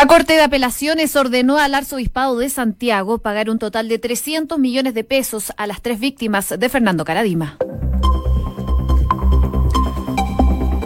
La Corte de Apelaciones ordenó al Arzobispado de Santiago pagar un total de 300 millones de pesos a las tres víctimas de Fernando Caradima.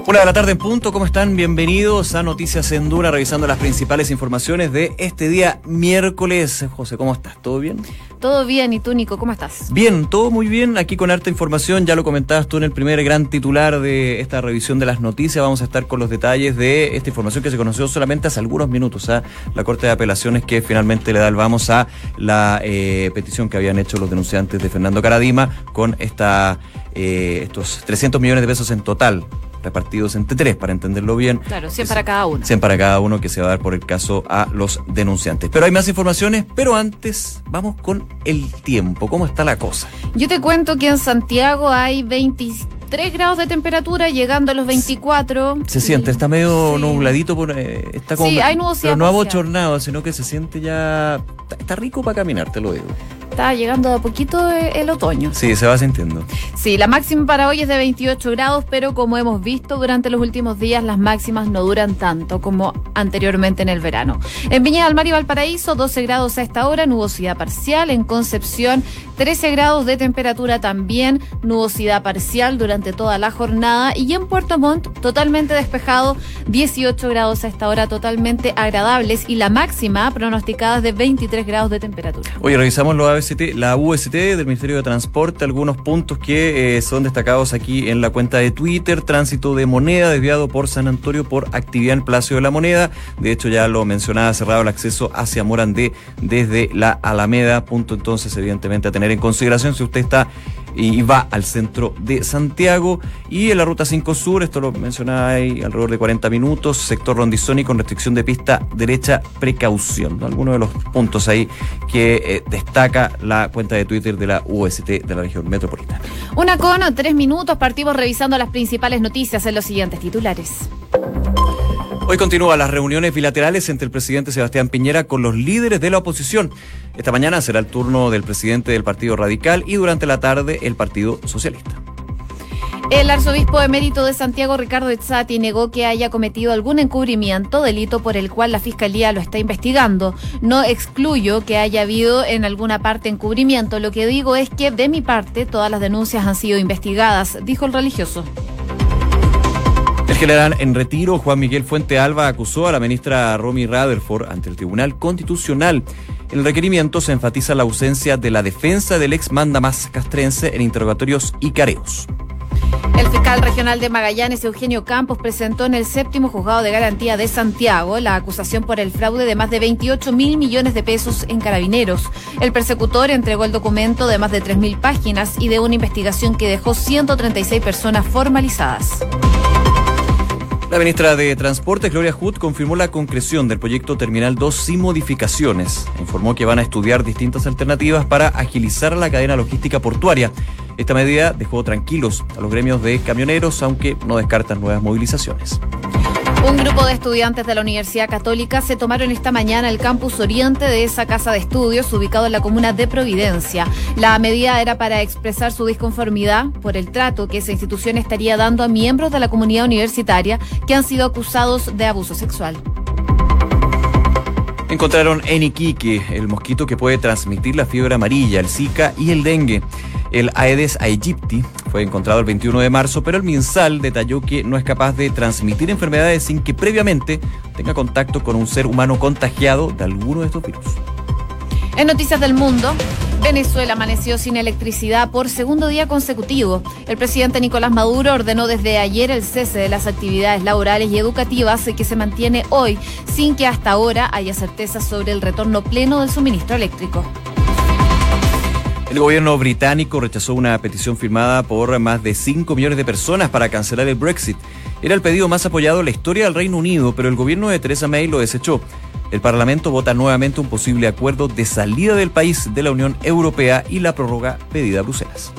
Una de la tarde en punto, ¿cómo están? Bienvenidos a Noticias en Dura, revisando las principales informaciones de este día miércoles. José, ¿cómo estás? ¿Todo bien? Todo bien, ¿y tú, Nico? ¿Cómo estás? Bien, todo muy bien. Aquí con harta información, ya lo comentabas tú en el primer gran titular de esta revisión de las noticias. Vamos a estar con los detalles de esta información que se conoció solamente hace algunos minutos a la Corte de Apelaciones que finalmente le da el vamos a la eh, petición que habían hecho los denunciantes de Fernando Caradima con esta, eh, estos 300 millones de pesos en total repartidos entre tres, para entenderlo bien. Claro, 100 para cada uno. 100 para cada uno que se va a dar por el caso a los denunciantes. Pero hay más informaciones, pero antes vamos con el tiempo. ¿Cómo está la cosa? Yo te cuento que en Santiago hay 23 grados de temperatura, llegando a los 24. Se siente, está medio nubladito, por, eh, está como, sí, hay nubosidad pero no abochornado, sino que se siente ya... Está, está rico para caminar, te lo digo. Está llegando de a poquito el otoño. Sí, se va sintiendo. Sí, la máxima para hoy es de 28 grados, pero como hemos visto durante los últimos días, las máximas no duran tanto como anteriormente en el verano. En Viña del Mar y Valparaíso, 12 grados a esta hora, nubosidad parcial. En Concepción, 13 grados de temperatura también, nubosidad parcial durante toda la jornada. Y en Puerto Montt, totalmente despejado, 18 grados a esta hora, totalmente agradables. Y la máxima pronosticada es de 23 grados de temperatura. Oye, revisamos los La UST del Ministerio de Transporte, algunos puntos que eh, son destacados aquí en la cuenta de Twitter, tránsito de moneda desviado por San Antonio por actividad en Palacio de la Moneda, de hecho ya lo mencionaba, cerrado el acceso hacia Morandé desde la Alameda, punto entonces evidentemente a tener en consideración si usted está y va al centro de Santiago. Y en la ruta 5 Sur, esto lo mencionaba ahí, alrededor de 40 minutos, sector Rondizoni con restricción de pista derecha, precaución. ¿no? Algunos de los puntos ahí que eh, destaca la cuenta de Twitter de la UST de la región metropolitana. Una con tres minutos, partimos revisando las principales noticias en los siguientes titulares. Hoy continúan las reuniones bilaterales entre el presidente Sebastián Piñera con los líderes de la oposición. Esta mañana será el turno del presidente del Partido Radical y durante la tarde el Partido Socialista. El arzobispo emérito de Santiago, Ricardo Ezzati, negó que haya cometido algún encubrimiento, delito por el cual la Fiscalía lo está investigando. No excluyo que haya habido en alguna parte encubrimiento. Lo que digo es que, de mi parte, todas las denuncias han sido investigadas, dijo el religioso. El general en retiro, Juan Miguel Fuente Alba, acusó a la ministra Romy Rutherford ante el Tribunal Constitucional. En el requerimiento se enfatiza la ausencia de la defensa del ex mandamás castrense en interrogatorios y careos. El fiscal regional de Magallanes, Eugenio Campos, presentó en el séptimo juzgado de garantía de Santiago la acusación por el fraude de más de 28 mil millones de pesos en carabineros. El persecutor entregó el documento de más de 3 mil páginas y de una investigación que dejó 136 personas formalizadas. La ministra de Transporte, Gloria Hood, confirmó la concreción del proyecto Terminal 2 sin modificaciones. Informó que van a estudiar distintas alternativas para agilizar la cadena logística portuaria. Esta medida dejó tranquilos a los gremios de camioneros, aunque no descartan nuevas movilizaciones. Un grupo de estudiantes de la Universidad Católica se tomaron esta mañana el campus oriente de esa casa de estudios ubicado en la comuna de Providencia. La medida era para expresar su disconformidad por el trato que esa institución estaría dando a miembros de la comunidad universitaria que han sido acusados de abuso sexual. Encontraron en Iquique el mosquito que puede transmitir la fiebre amarilla, el Zika y el dengue. El Aedes aegypti fue encontrado el 21 de marzo, pero el MinSal detalló que no es capaz de transmitir enfermedades sin que previamente tenga contacto con un ser humano contagiado de alguno de estos virus. En Noticias del Mundo, Venezuela amaneció sin electricidad por segundo día consecutivo. El presidente Nicolás Maduro ordenó desde ayer el cese de las actividades laborales y educativas que se mantiene hoy, sin que hasta ahora haya certeza sobre el retorno pleno del suministro eléctrico. El gobierno británico rechazó una petición firmada por más de 5 millones de personas para cancelar el Brexit. Era el pedido más apoyado en la historia del Reino Unido, pero el gobierno de Theresa May lo desechó. El Parlamento vota nuevamente un posible acuerdo de salida del país de la Unión Europea y la prórroga pedida a Bruselas.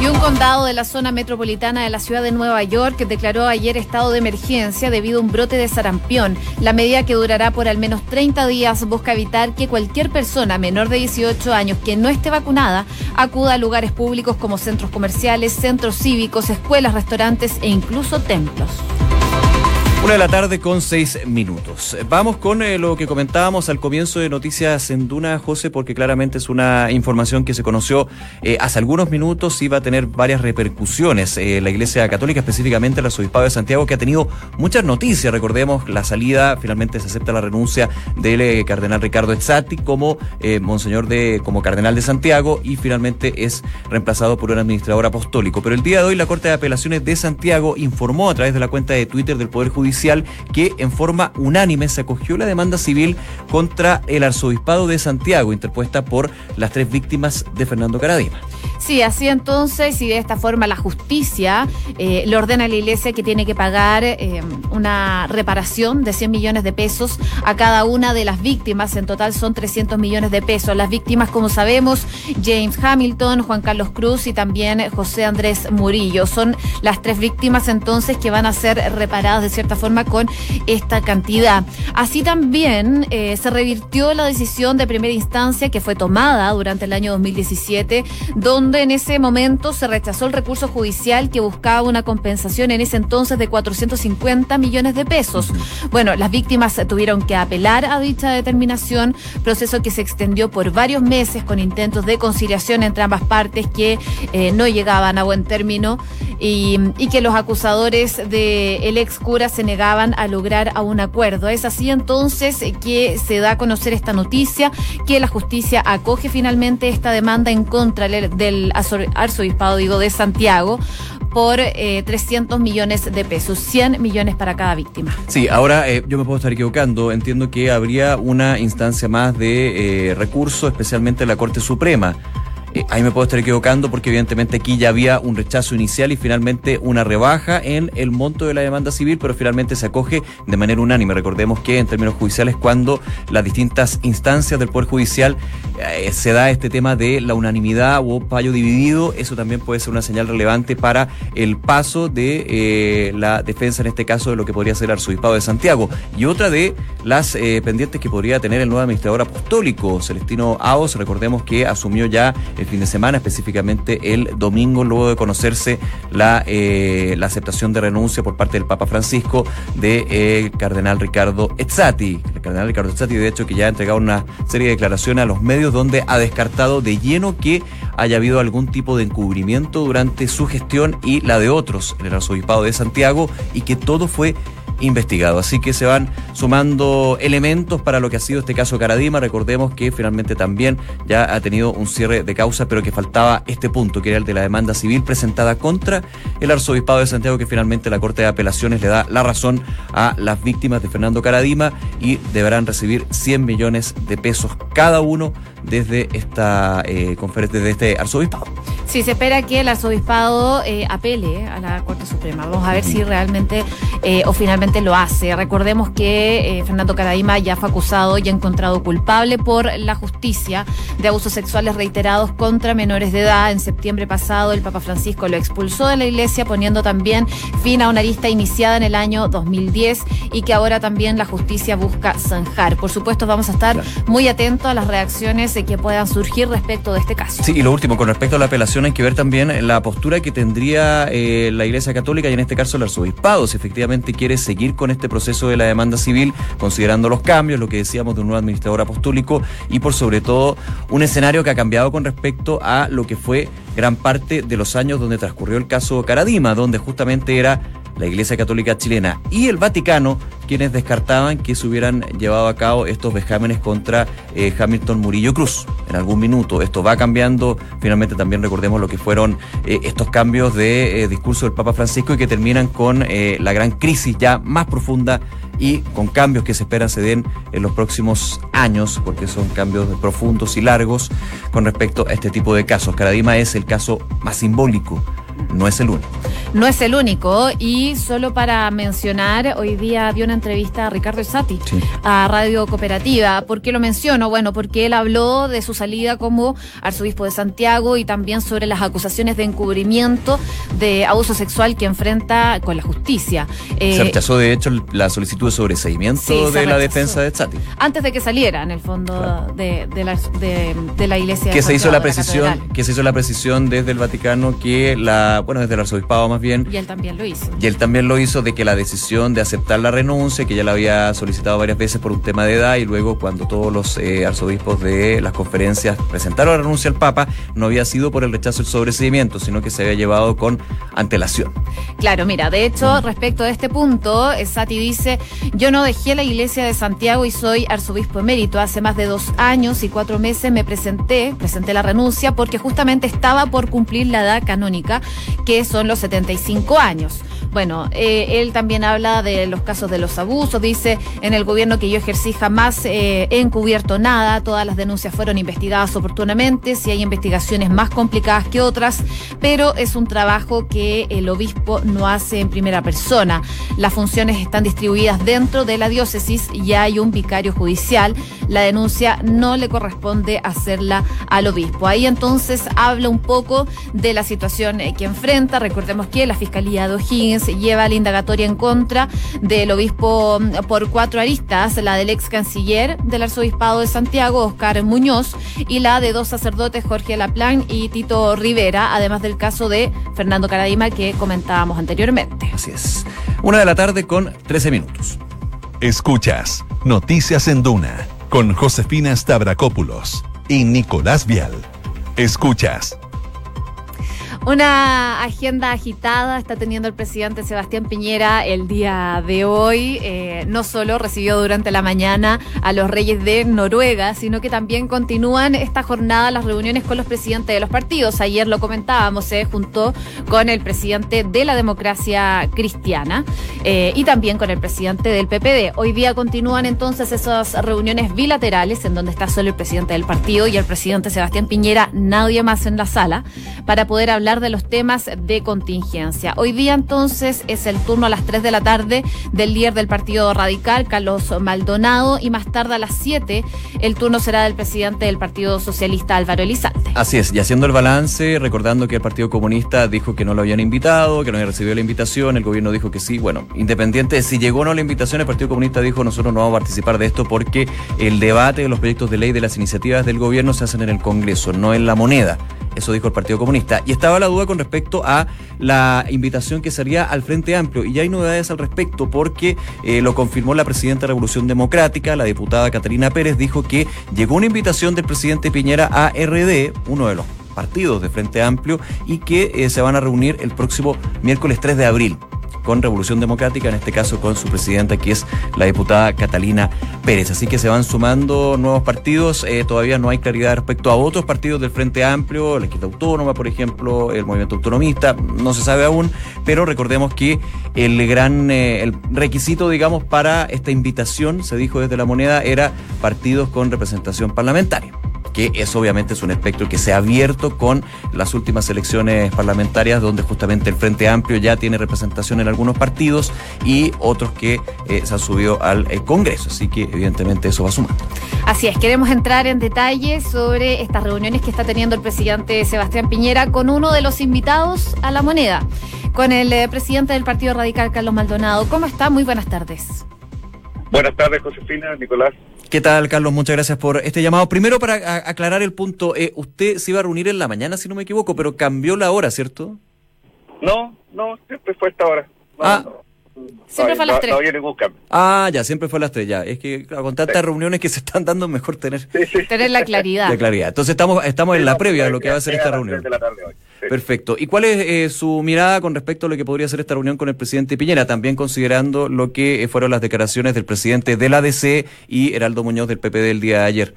Y un condado de la zona metropolitana de la ciudad de Nueva York declaró ayer estado de emergencia debido a un brote de sarampión. La medida que durará por al menos 30 días busca evitar que cualquier persona menor de 18 años que no esté vacunada acuda a lugares públicos como centros comerciales, centros cívicos, escuelas, restaurantes e incluso templos. Una de la tarde con seis minutos. Vamos con eh, lo que comentábamos al comienzo de Noticias en Duna, José, porque claramente es una información que se conoció eh, hace algunos minutos y va a tener varias repercusiones. Eh, la Iglesia Católica, específicamente el Arzobispado de Santiago, que ha tenido muchas noticias. Recordemos la salida, finalmente se acepta la renuncia del cardenal Ricardo Ezzati como monseñor de, como cardenal de Santiago y finalmente es reemplazado por un administrador apostólico. Pero el día de hoy la Corte de Apelaciones de Santiago informó a través de la cuenta de Twitter del Poder Judicial que en forma unánime se acogió la demanda civil contra el arzobispado de Santiago, interpuesta por las tres víctimas de Fernando Caradima. Sí, así entonces, y de esta forma la justicia eh, le ordena a la iglesia que tiene que pagar eh, una reparación de 100 millones de pesos a cada una de las víctimas. En total son 300 millones de pesos. Las víctimas, como sabemos, James Hamilton, Juan Carlos Cruz y también José Andrés Murillo. Son las tres víctimas entonces que van a ser reparadas de cierta forma con esta cantidad. Así también eh, se revirtió la decisión de primera instancia que fue tomada durante el año 2017, donde en ese momento se rechazó el recurso judicial que buscaba una compensación en ese entonces de 450 millones de pesos. Bueno, las víctimas tuvieron que apelar a dicha determinación, proceso que se extendió por varios meses con intentos de conciliación entre ambas partes que eh, no llegaban a buen término y, que los acusadores del ex cura se negaban a lograr a un acuerdo. Es así entonces que se da a conocer esta noticia, que la justicia acoge finalmente esta demanda en contra del arzobispado, digo, de Santiago por 300 eh, millones de pesos, 100 millones para cada víctima. Sí, ahora eh, yo me puedo estar equivocando, entiendo que habría una instancia más de eh, recurso, especialmente en la Corte Suprema. Eh, ahí me puedo estar equivocando porque evidentemente aquí ya había un rechazo inicial y finalmente una rebaja en el monto de la demanda civil, pero finalmente se acoge de manera unánime. Recordemos que en términos judiciales cuando las distintas instancias del Poder Judicial eh, se da este tema de la unanimidad o fallo dividido, eso también puede ser una señal relevante para el paso de eh, la defensa, en este caso, de lo que podría ser el arzobispado de Santiago. Y otra de las pendientes que podría tener el nuevo administrador apostólico, Celestino Aos, recordemos que asumió ya el fin de semana, específicamente el domingo, luego de conocerse la, eh, aceptación de renuncia por parte del Papa Francisco de eh, cardenal Ricardo Ezzati. El cardenal Ricardo Ezzati, de hecho, que ya ha entregado una serie de declaraciones a los medios donde ha descartado de lleno que haya habido algún tipo de encubrimiento durante su gestión y la de otros en el arzobispado de Santiago y que todo fue investigado. Así que se van sumando elementos para lo que ha sido este caso Caradima. Recordemos que finalmente también ya ha tenido un cierre de causa, pero que faltaba este punto, que era el de la demanda civil presentada contra el arzobispado de Santiago, que finalmente la Corte de Apelaciones le da la razón a las víctimas de Fernando Caradima y deberán recibir 100 millones de pesos cada uno desde esta eh, conferencia, desde este arzobispado. Sí, se espera que el arzobispado eh, apele a la Corte Suprema. Vamos a ver si realmente eh, o finalmente lo hace. Recordemos que Fernando Caradima ya fue acusado y encontrado culpable por la justicia de abusos sexuales reiterados contra menores de edad. En septiembre pasado el Papa Francisco lo expulsó de la iglesia poniendo también fin a una lista iniciada en el año 2010 y que ahora también la justicia busca zanjar. Por supuesto vamos a estar muy atentos a las reacciones que puedan surgir respecto de este caso. Sí, y lo último, con respecto a la apelación hay que ver también la postura que tendría eh, la Iglesia Católica y en este caso el arzobispado, si efectivamente quiere seguir con este proceso de la demanda civil, considerando los cambios, lo que decíamos de un nuevo administrador apostólico y por sobre todo un escenario que ha cambiado con respecto a lo que fue gran parte de los años donde transcurrió el caso Caradima, donde justamente era la Iglesia Católica Chilena y el Vaticano quienes descartaban que se hubieran llevado a cabo estos vejámenes contra eh, Hamilton Murillo Cruz en algún minuto. Esto va cambiando, finalmente también recordemos lo que fueron eh, estos cambios de eh, discurso del Papa Francisco y que terminan con la gran crisis ya más profunda y con cambios que se esperan se den en los próximos años, porque son cambios profundos y largos con respecto a este tipo de casos. Caradima es el caso más simbólico no es el único. No es el único. Y solo para mencionar, hoy día dio una entrevista a Ricardo Sati a Radio Cooperativa. ¿Por qué lo menciono? Bueno, porque él habló de su salida como arzobispo de Santiago y también sobre las acusaciones de encubrimiento de abuso sexual que enfrenta con la justicia. se eh, rechazó, de hecho, la solicitud de sobreseimiento de la defensa de Sati. Antes de que saliera, en el fondo, de, la, de, la iglesia. Que se hizo la precisión, que se hizo la precisión desde el Vaticano que la la, bueno, desde el arzobispado más bien. Y él también lo hizo. Y él también lo hizo de que la decisión de aceptar la renuncia, que ya la había solicitado varias veces por un tema de edad, y luego cuando todos los eh, arzobispos de las conferencias presentaron la renuncia al Papa, no había sido por el rechazo del sobreseimiento, sino que se había llevado con antelación. Claro, mira, de hecho, respecto a este punto, Sati dice, yo no dejé la iglesia de Santiago y soy arzobispo emérito. Hace más de dos años y cuatro meses me presenté, presenté la renuncia porque justamente estaba por cumplir la edad canónica, que son los 75 años. Bueno, eh, él también habla de los casos de los abusos, dice, en el gobierno que yo ejercí jamás eh, encubierto nada, todas las denuncias fueron investigadas oportunamente, si hay investigaciones más complicadas que otras, pero es un trabajo que el obispo no hace en primera persona. Las funciones están distribuidas dentro de la diócesis y hay un vicario judicial. La denuncia no le corresponde hacerla al obispo. Ahí entonces habla un poco de la situación eh, que enfrenta. Recordemos que la Fiscalía de O'Higgins lleva la indagatoria en contra del obispo mm, por cuatro aristas, la del ex canciller del arzobispado de Santiago, Oscar Muñoz, y la de dos sacerdotes, Jorge Laplán y Tito Rivera, además del caso de Fernando Caradima que comentábamos anteriormente. Así es. Una de la tarde con 13 minutos. Escuchas Noticias en Duna con Josefina Stavrakopoulos y Nicolás Vial. Escuchas una agenda agitada está teniendo el presidente Sebastián Piñera el día de hoy. Eh, no solo recibió durante la mañana a los reyes de Noruega, sino que también continúan esta jornada las reuniones con los presidentes de los partidos. Ayer lo comentábamos, se juntó con el presidente de la democracia cristiana eh, y también con el presidente del PPD. Hoy día continúan entonces esas reuniones bilaterales en donde está solo el presidente del partido y el presidente Sebastián Piñera, nadie más en la sala, para poder hablar de los temas de contingencia. Hoy día entonces es el turno a las 3 de la tarde del líder del Partido Radical, Carlos Maldonado, y más tarde a las 7 el turno será del presidente del Partido Socialista, Álvaro Elizalde. Así es, y haciendo el balance, recordando que el Partido Comunista dijo que no lo habían invitado, que no había recibido la invitación, el gobierno dijo que sí, bueno, independiente de si llegó o no la invitación, el Partido Comunista dijo nosotros no vamos a participar de esto porque el debate de los proyectos de ley de las iniciativas del gobierno se hacen en el Congreso, no en la moneda. Eso dijo el Partido Comunista. Y estaba la duda con respecto a la invitación que sería al Frente Amplio. Y ya hay novedades al respecto porque eh, lo confirmó la presidenta de Revolución Democrática, la diputada Catalina Pérez, dijo que llegó una invitación del presidente Piñera a RD, uno de los partidos de Frente Amplio, y que eh, se van a reunir el próximo miércoles 3 de abril con Revolución Democrática, en este caso con su presidenta, que es la diputada Catalina Pérez. Así que se van sumando nuevos partidos. Eh, todavía no hay claridad respecto a otros partidos del Frente Amplio, la Izquierda Autónoma, por ejemplo, el Movimiento Autonomista, no se sabe aún, pero recordemos que el gran eh, el requisito, digamos, para esta invitación, se dijo desde la moneda, era partidos con representación parlamentaria que eso obviamente es un espectro que se ha abierto con las últimas elecciones parlamentarias, donde justamente el Frente Amplio ya tiene representación en algunos partidos y otros que eh, se han subido al eh, Congreso. Así que evidentemente eso va sumando. Así es, queremos entrar en detalle sobre estas reuniones que está teniendo el presidente Sebastián Piñera con uno de los invitados a la moneda, con el eh, presidente del Partido Radical, Carlos Maldonado. ¿Cómo está? Muy buenas tardes. Buenas tardes, Josefina, Nicolás. ¿Qué tal, Carlos? Muchas gracias por este llamado. Primero, para aclarar el punto, eh, usted se iba a reunir en la mañana, si no me equivoco, pero cambió la hora, ¿cierto? No, no, siempre fue esta hora. ah. Siempre fue a las 3. Ah, ya, siempre fue a las 3, ya. Es que con tantas reuniones que se están dando, mejor tener, tener la claridad. La claridad. Entonces estamos, estamos en la previa de lo que va a ser esta reunión. Perfecto. ¿Y cuál es eh, su mirada con respecto a lo que podría ser esta reunión con el presidente Piñera, también considerando lo que eh, fueron las declaraciones del presidente de la ADC y Heraldo Muñoz del PP del día de ayer?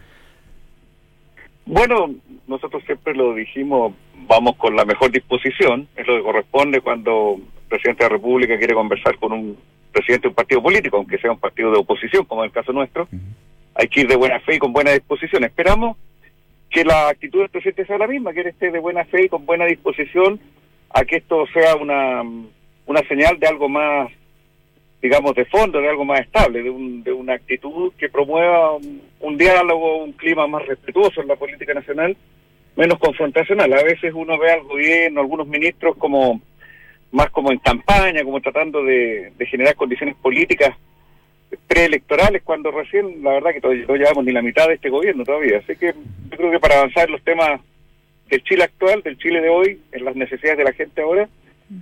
Bueno, nosotros siempre lo dijimos, vamos con la mejor disposición, es lo que corresponde cuando el presidente de la República quiere conversar con un presidente de un partido político, aunque sea un partido de oposición, como en el caso nuestro. Hay que ir de buena fe y con buena disposición. Esperamos que la actitud del presidente sea la misma, que él esté de buena fe y con buena disposición a que esto sea una, una señal de algo más, digamos, de fondo, de algo más estable, de, un, de una actitud que promueva un, diálogo, un clima más respetuoso en la política nacional, menos confrontacional. A veces uno ve al gobierno, algunos ministros como más como en campaña, como tratando de generar condiciones políticas preelectorales cuando recién, la verdad que todavía no llevamos ni la mitad de este gobierno todavía. Así que yo creo que para avanzar los temas del Chile actual, del Chile de hoy, en las necesidades de la gente ahora,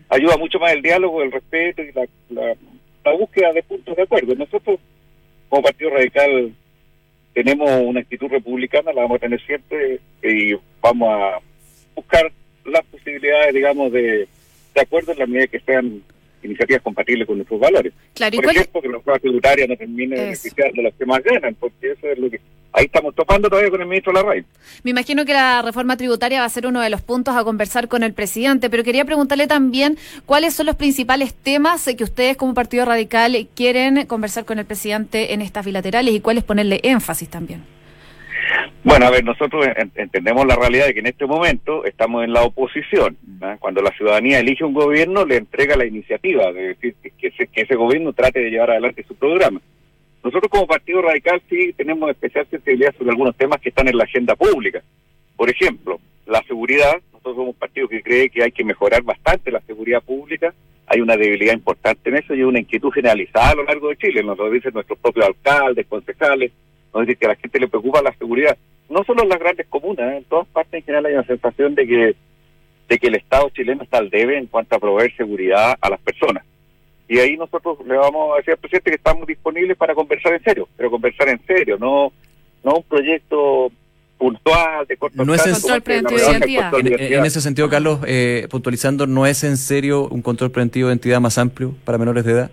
ayuda mucho más el diálogo, el respeto y la, la, búsqueda de puntos de acuerdo. Nosotros, como Partido Radical, tenemos una actitud republicana, la vamos a tener siempre y vamos a buscar las posibilidades, digamos, de, de acuerdo en la medida que sean iniciativas compatibles con nuestros valores. Claro, Por ejemplo, que la prueba tributaria no termine de beneficiar de los que más ganan, porque eso es lo que... Ahí estamos topando todavía con el ministro Larraín. Me imagino que la reforma tributaria va a ser uno de los puntos a conversar con el presidente, pero quería preguntarle también cuáles son los principales temas que ustedes como Partido Radical quieren conversar con el presidente en estas bilaterales y cuáles ponerle énfasis también. Bueno, a ver, nosotros entendemos la realidad de que en este momento estamos en la oposición. Cuando la ciudadanía elige un gobierno, le entrega la iniciativa de decir que ese, que ese gobierno trate de llevar adelante su programa. Nosotros como Partido Radical sí tenemos especial sensibilidad sobre algunos temas que están en la agenda pública. Por ejemplo, la seguridad. Nosotros somos un partido que cree que hay que mejorar bastante la seguridad pública. Hay una debilidad importante en eso y una inquietud generalizada a lo largo de Chile. Nos lo dicen nuestros propios alcaldes, concejales es decir, que a la gente le preocupa la seguridad. No solo en las grandes comunas, ¿eh? en todas partes en general hay una sensación de que, de que el Estado chileno está al debe en cuanto a proveer seguridad a las personas. Y ahí nosotros le vamos a decir al presidente que estamos disponibles para conversar en serio, pero conversar en serio, no, no un proyecto puntual de corto no es en, en, ese sentido, Carlos, eh, puntualizando, ¿no es en serio un control preventivo de identidad más amplio para menores de edad?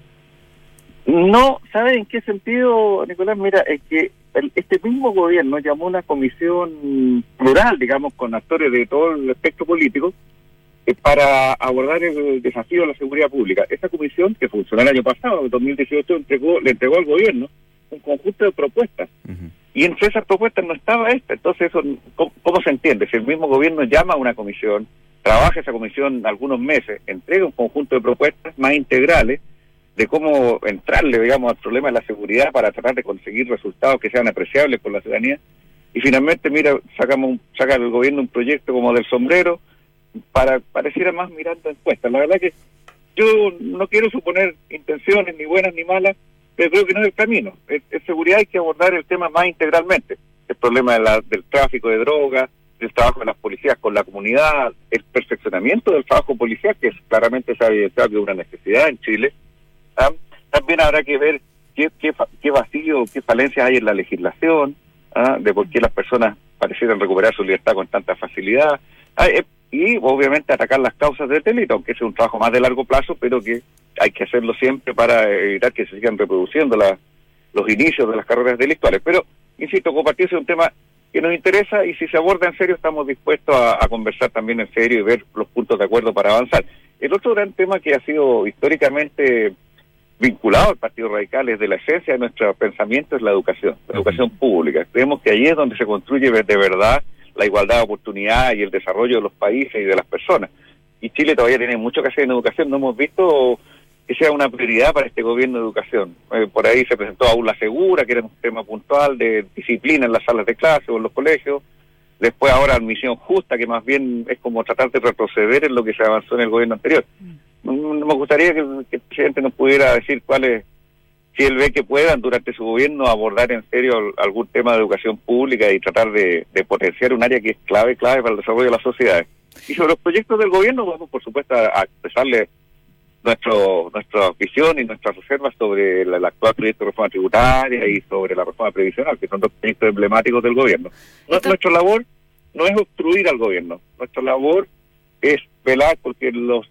No, ¿sabe en qué sentido, Nicolás? Mira, es que este mismo gobierno llamó una comisión plural, digamos, con actores de todo el espectro político, eh, para abordar el desafío de la seguridad pública. Esa comisión, que funcionó el año pasado, en 2018, entregó, le entregó al gobierno un conjunto de propuestas. Y entre esas propuestas no estaba esta. Entonces, eso, ¿cómo, se entiende? Si el mismo gobierno llama a una comisión, trabaja esa comisión algunos meses, entrega un conjunto de propuestas más integrales, de cómo entrarle, digamos, al problema de la seguridad para tratar de conseguir resultados que sean apreciables por la ciudadanía. Y finalmente, mira, sacamos un, saca el gobierno un proyecto como del sombrero para pareciera más mirando encuestas. La verdad que yo no quiero suponer intenciones ni buenas ni malas, pero creo que no es el camino. En, seguridad hay que abordar el tema más integralmente. El problema de la, del tráfico de drogas, del trabajo de las policías con la comunidad, el perfeccionamiento del trabajo policial, que claramente se ha evidenciado que es una necesidad en Chile. También habrá que ver qué, qué, vacío, qué falencias hay en la legislación, ¿ah? de por qué las personas parecieran recuperar su libertad con tanta facilidad. Ah, eh, y obviamente atacar las causas del delito, aunque es un trabajo más de largo plazo, pero que hay que hacerlo siempre para evitar que se sigan reproduciendo los inicios de las carreras delictuales. Pero, insisto, compartirse un tema que nos interesa y si se aborda en serio estamos dispuestos a, conversar también en serio y ver los puntos de acuerdo para avanzar. El otro gran tema que ha sido históricamente vinculado al Partido Radical es de la esencia de nuestro pensamiento es la educación, la educación pública. Creemos que ahí es donde se construye de verdad la igualdad de oportunidad y el desarrollo de los países y de las personas. Y Chile todavía tiene mucho que hacer en educación, no hemos visto que sea una prioridad para este gobierno de educación. Eh, por ahí se presentó Aula Segura, que era un tema puntual de disciplina en las salas de clase o en los colegios. Después ahora Admisión Justa, que más bien es como tratar de retroceder en lo que se avanzó en el gobierno anterior. Me gustaría que, el presidente nos pudiera decir cuál si él ve que puedan durante su gobierno abordar en serio algún tema de educación pública y tratar de, potenciar un área que es clave, clave para el desarrollo de las sociedades. Y sobre los proyectos del gobierno, vamos por supuesto a expresarle nuestro, nuestra visión y nuestras reservas sobre el, actual proyecto de reforma tributaria y sobre la reforma previsional, que son dos proyectos emblemáticos del gobierno. Nuestra labor no es obstruir al gobierno, nuestra labor es velar porque los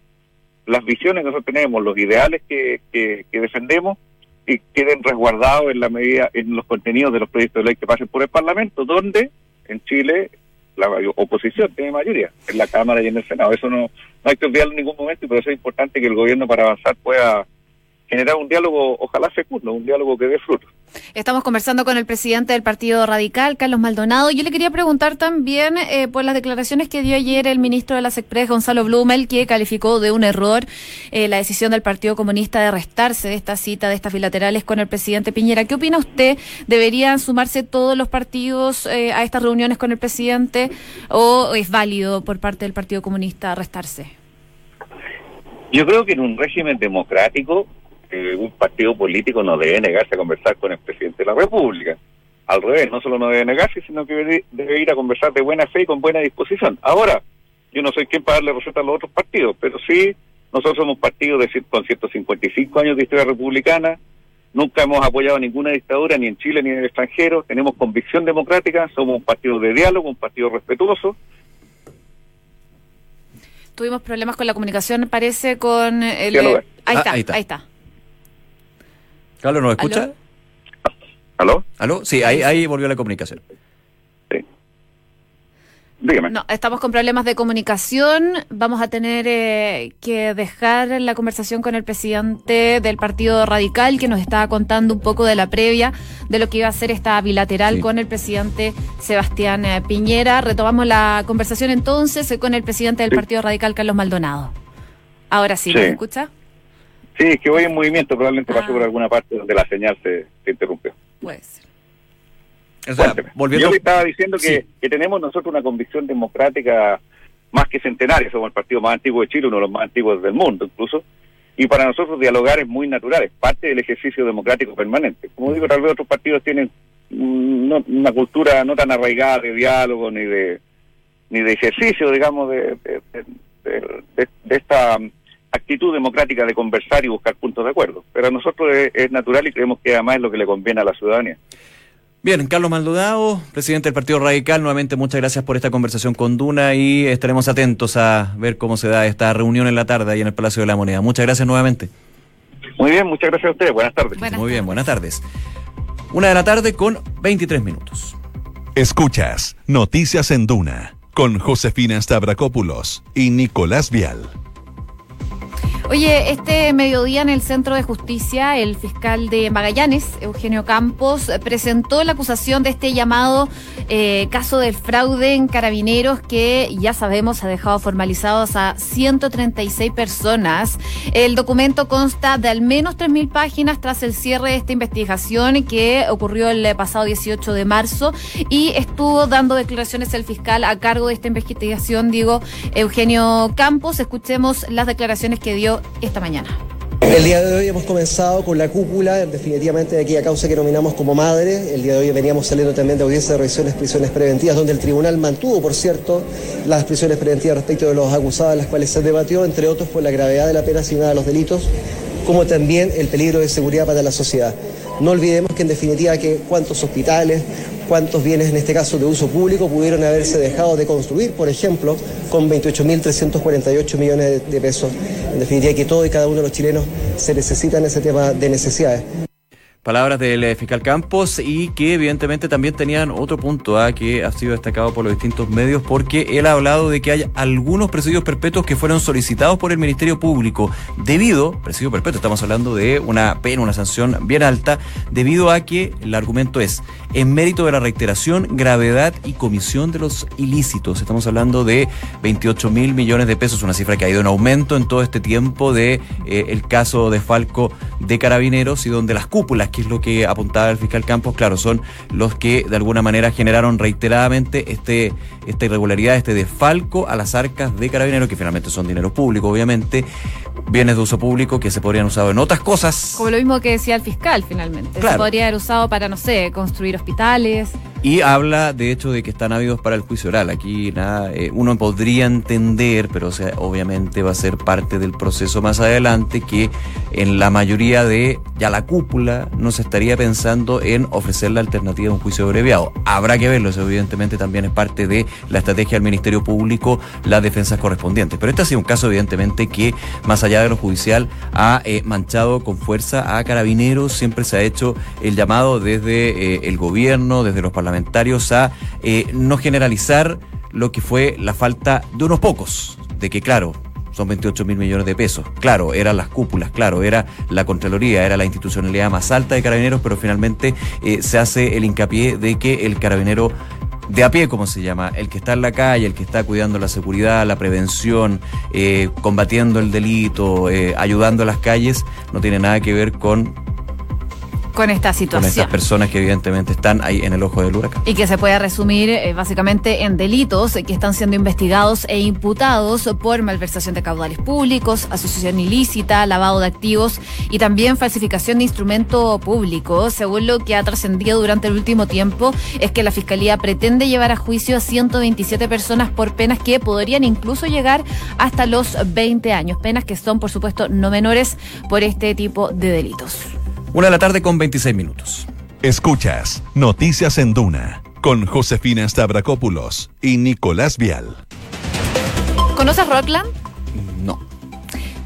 las visiones que nosotros tenemos, los ideales que, que, defendemos, y queden resguardados en la medida, en los contenidos de los proyectos de ley que pasen por el Parlamento, donde en Chile la oposición tiene mayoría, en la Cámara y en el Senado. Eso no, no hay que olvidarlo en ningún momento y por eso es importante que el gobierno para avanzar pueda generar un diálogo, ojalá fecundo, un diálogo que dé fruto. Estamos conversando con el presidente del Partido Radical, Carlos Maldonado. Yo le quería preguntar también eh, por las declaraciones que dio ayer el ministro de la SECPRES, Gonzalo Blumel, que calificó de un error eh, la decisión del Partido Comunista de restarse de esta cita, de estas bilaterales con el presidente Piñera. ¿Qué opina usted? ¿Deberían sumarse todos los partidos eh, a estas reuniones con el presidente o es válido por parte del Partido Comunista restarse? Yo creo que en un régimen democrático un partido político no debe negarse a conversar con el presidente de la República. al revés, no solo no debe negarse, sino que debe ir a conversar de buena fe y con buena disposición. Ahora, yo no soy quien para darle receta a los otros partidos, pero sí, nosotros somos un partido de, con 155 años de historia republicana, nunca hemos apoyado ninguna dictadura, ni en Chile ni en el extranjero, tenemos convicción democrática, somos un partido de diálogo, un partido respetuoso. Tuvimos problemas con la comunicación, parece, con el... ahí, está, ahí, está, ahí está. Carlos, ¿nos escucha? ¿Aló? ¿Aló? Sí, ahí, ahí volvió la comunicación. No, estamos con problemas de comunicación. Vamos a tener eh, que dejar la conversación con el presidente del Partido Radical, que nos estaba contando un poco de la previa de lo que iba a ser esta bilateral con el presidente Sebastián eh, Piñera. Retomamos la conversación entonces eh, con el presidente del Partido Radical, Carlos Maldonado. Ahora sí, ¿me escucha? Sí, es que voy en movimiento, probablemente ah. por alguna parte donde la señal se, se interrumpió. Puede ser. Yo le estaba diciendo que, tenemos nosotros una convicción democrática más que centenaria, somos el partido más antiguo de Chile, uno de los más antiguos del mundo incluso, y para nosotros dialogar es muy natural, es parte del ejercicio democrático permanente. Como digo, tal vez otros partidos tienen una cultura no tan arraigada de diálogo ni de ni de ejercicio, digamos, de, de, esta actitud democrática de conversar y buscar puntos de acuerdo. Pero a nosotros es natural y creemos que además es lo que le conviene a la ciudadanía. Bien, Carlos Maldonado, presidente del Partido Radical, nuevamente muchas gracias por esta conversación con Duna y estaremos atentos a ver cómo se da esta reunión en la tarde ahí en el Palacio de la Moneda. Muchas gracias nuevamente. Muy bien, muchas gracias a ustedes. Buenas tardes. Muy bien, buenas tardes. Una de la tarde con 23 minutos. Escuchas Noticias en Duna con Josefina Stavrakopoulos y Nicolás Vial. Oye, este mediodía en el Centro de Justicia, el fiscal de Magallanes, Eugenio Campos, presentó la acusación de este llamado eh, caso del fraude en carabineros que ya sabemos ha dejado formalizados a 136 personas. El documento consta de al menos 3.000 páginas tras el cierre de esta investigación que ocurrió el pasado 18 de marzo y estuvo dando declaraciones el fiscal a cargo de esta investigación, digo, Eugenio Campos. Escuchemos las declaraciones que dio esta mañana. El día de hoy hemos comenzado con la cúpula, definitivamente de aquella causa que nominamos como madre. El día de hoy veníamos saliendo también de audiencia de revisiones prisiones preventivas, donde el tribunal mantuvo, por cierto, las prisiones preventivas respecto de los acusados, las cuales se debatió, entre otros, por la gravedad de la pena asignada a los delitos, como también el peligro de seguridad para la sociedad. No olvidemos que en definitiva que cuántos hospitales, cuántos bienes, en este caso de uso público, pudieron haberse dejado de construir, por ejemplo, con 28.348 millones de pesos. En definitiva, que todo y cada uno de los chilenos se necesitan ese tema de necesidades. Palabras del eh, fiscal Campos y que evidentemente también tenían otro punto ¿ah? que ha sido destacado por los distintos medios porque él ha hablado de que hay algunos presidios perpetuos que fueron solicitados por el Ministerio Público debido, presidio perpetuo, estamos hablando de una pena, una sanción bien alta, debido a que el argumento es en mérito de la reiteración, gravedad y comisión de los ilícitos. Estamos hablando de 28 mil millones de pesos, una cifra que ha ido en aumento en todo este tiempo de eh, el caso de Falco de Carabineros y donde las cúpulas que es lo que apuntaba el fiscal Campos, claro, son los que de alguna manera generaron reiteradamente este, esta irregularidad, este desfalco a las arcas de carabineros, que finalmente son dinero público, obviamente, bienes de uso público que se podrían usar en otras cosas. Como lo mismo que decía el fiscal, finalmente. Se podría haber usado para, no sé, construir hospitales. Y habla, de hecho, de que están ávidos para el juicio oral. Aquí nada, eh, uno podría entender, pero obviamente va a ser parte del proceso más adelante, que en la mayoría de ya la cúpula no se estaría pensando en ofrecer la alternativa de un juicio abreviado. Habrá que verlo, eso evidentemente también es parte de la estrategia del Ministerio Público, las defensas correspondientes. Pero este ha sido un caso, evidentemente, que más allá de lo judicial ha eh, manchado con fuerza a carabineros. Siempre se ha hecho el llamado desde eh, el gobierno, desde los parlamentarios a eh, no generalizar lo que fue la falta de unos pocos, de que claro, son 28 mil millones de pesos. Claro, eran las cúpulas, claro, era la Contraloría, era la institucionalidad más alta de carabineros, pero finalmente eh, se hace el hincapié de que el carabinero de a pie, como se llama, el que está en la calle, el que está cuidando la seguridad, la prevención, eh, combatiendo el delito, ayudando a las calles, no tiene nada que ver con con esta con situación. estas personas que evidentemente están ahí en el ojo del huracán. Y que se puede resumir eh, básicamente en delitos que están siendo investigados e imputados por malversación de caudales públicos, asociación ilícita, lavado de activos y también falsificación de instrumento público. Según lo que ha trascendido durante el último tiempo, es que la Fiscalía pretende llevar a juicio a 127 personas por penas que podrían incluso llegar hasta los 20 años. Penas que son, por supuesto, no menores por este tipo de delitos. Una de la tarde con 26 minutos. Escuchas Noticias en Duna con Josefina Stavrakopoulos y Nicolás Vial. ¿Conoces Rockland? No.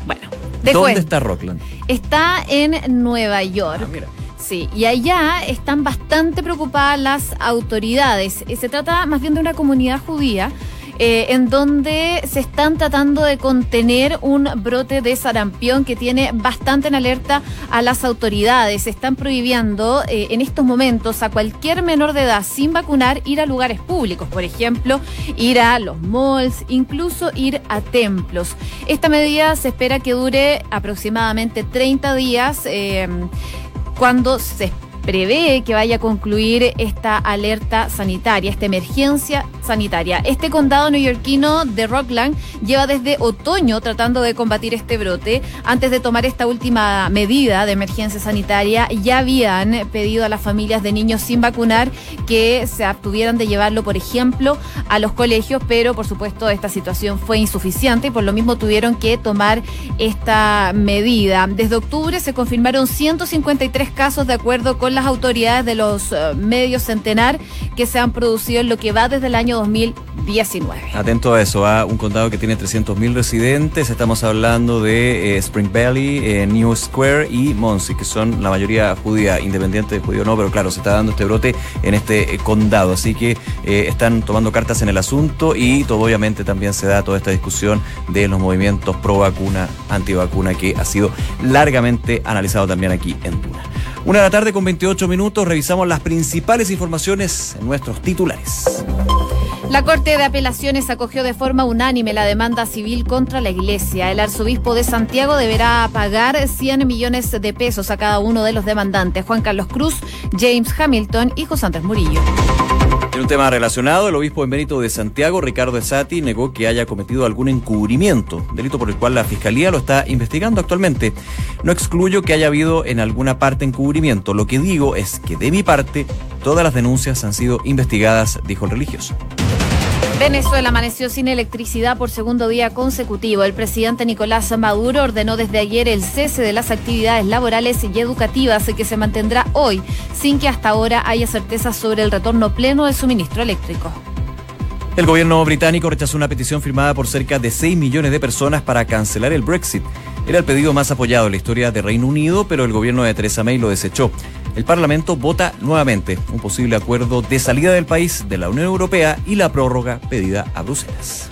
Bueno, te ¿Dónde cuento. está Rockland? Está en Nueva York. Ah, mira. Sí, y allá están bastante preocupadas las autoridades. Eh, Se trata más bien de una comunidad judía eh, en donde se están tratando de contener un brote de sarampión que tiene bastante en alerta a las autoridades. Se están prohibiendo eh, en estos momentos a cualquier menor de edad sin vacunar ir a lugares públicos, por ejemplo, ir a los malls, incluso ir a templos. Esta medida se espera que dure aproximadamente 30 días. eh, cuando se prevé que vaya a concluir esta alerta sanitaria, esta emergencia sanitaria. Este condado neoyorquino de Rockland lleva desde otoño tratando de combatir este brote. Antes de tomar esta última medida de emergencia sanitaria, ya habían pedido a las familias de niños sin vacunar que se abstuvieran de llevarlo, por ejemplo, a los colegios, pero por supuesto esta situación fue insuficiente y por lo mismo tuvieron que tomar esta medida. Desde octubre se confirmaron 153 casos de acuerdo con las autoridades de los eh, medios centenar que se han producido en lo que va desde el año 2019. Atento a eso, a un condado que tiene 300.000 residentes. Estamos hablando de eh, Spring Valley, eh, New Square y Muncie, que son la mayoría judía, independiente de judío no, pero claro, se está dando este brote en este condado. Así que están tomando cartas en el asunto y todo obviamente también se da toda esta discusión de los movimientos pro vacuna, antivacuna, que ha sido largamente analizado también aquí en Tuna. Una de la tarde con 28 minutos, revisamos las principales informaciones en nuestros titulares. La Corte de Apelaciones acogió de forma unánime la demanda civil contra la Iglesia. El arzobispo de Santiago deberá pagar 100 millones de pesos a cada uno de los demandantes, Juan Carlos Cruz, James Hamilton y José Andrés Murillo. En un tema relacionado, el obispo emérito de Santiago, Ricardo Esati, negó que haya cometido algún encubrimiento, delito por el cual la Fiscalía lo está investigando actualmente. No excluyo que haya habido en alguna parte encubrimiento. Lo que digo es que de mi parte, todas las denuncias han sido investigadas, dijo el religioso. Venezuela amaneció sin electricidad por segundo día consecutivo. El presidente Nicolás Maduro ordenó desde ayer el cese de las actividades laborales y educativas que se mantendrá hoy, sin que hasta ahora haya certeza sobre el retorno pleno del suministro eléctrico. El gobierno británico rechazó una petición firmada por cerca de 6 millones de personas para cancelar el Brexit. Era el pedido más apoyado en la historia de Reino Unido, pero el gobierno de Theresa May lo desechó. El Parlamento vota nuevamente un posible acuerdo de salida del país de la Unión Europea y la prórroga pedida a Bruselas.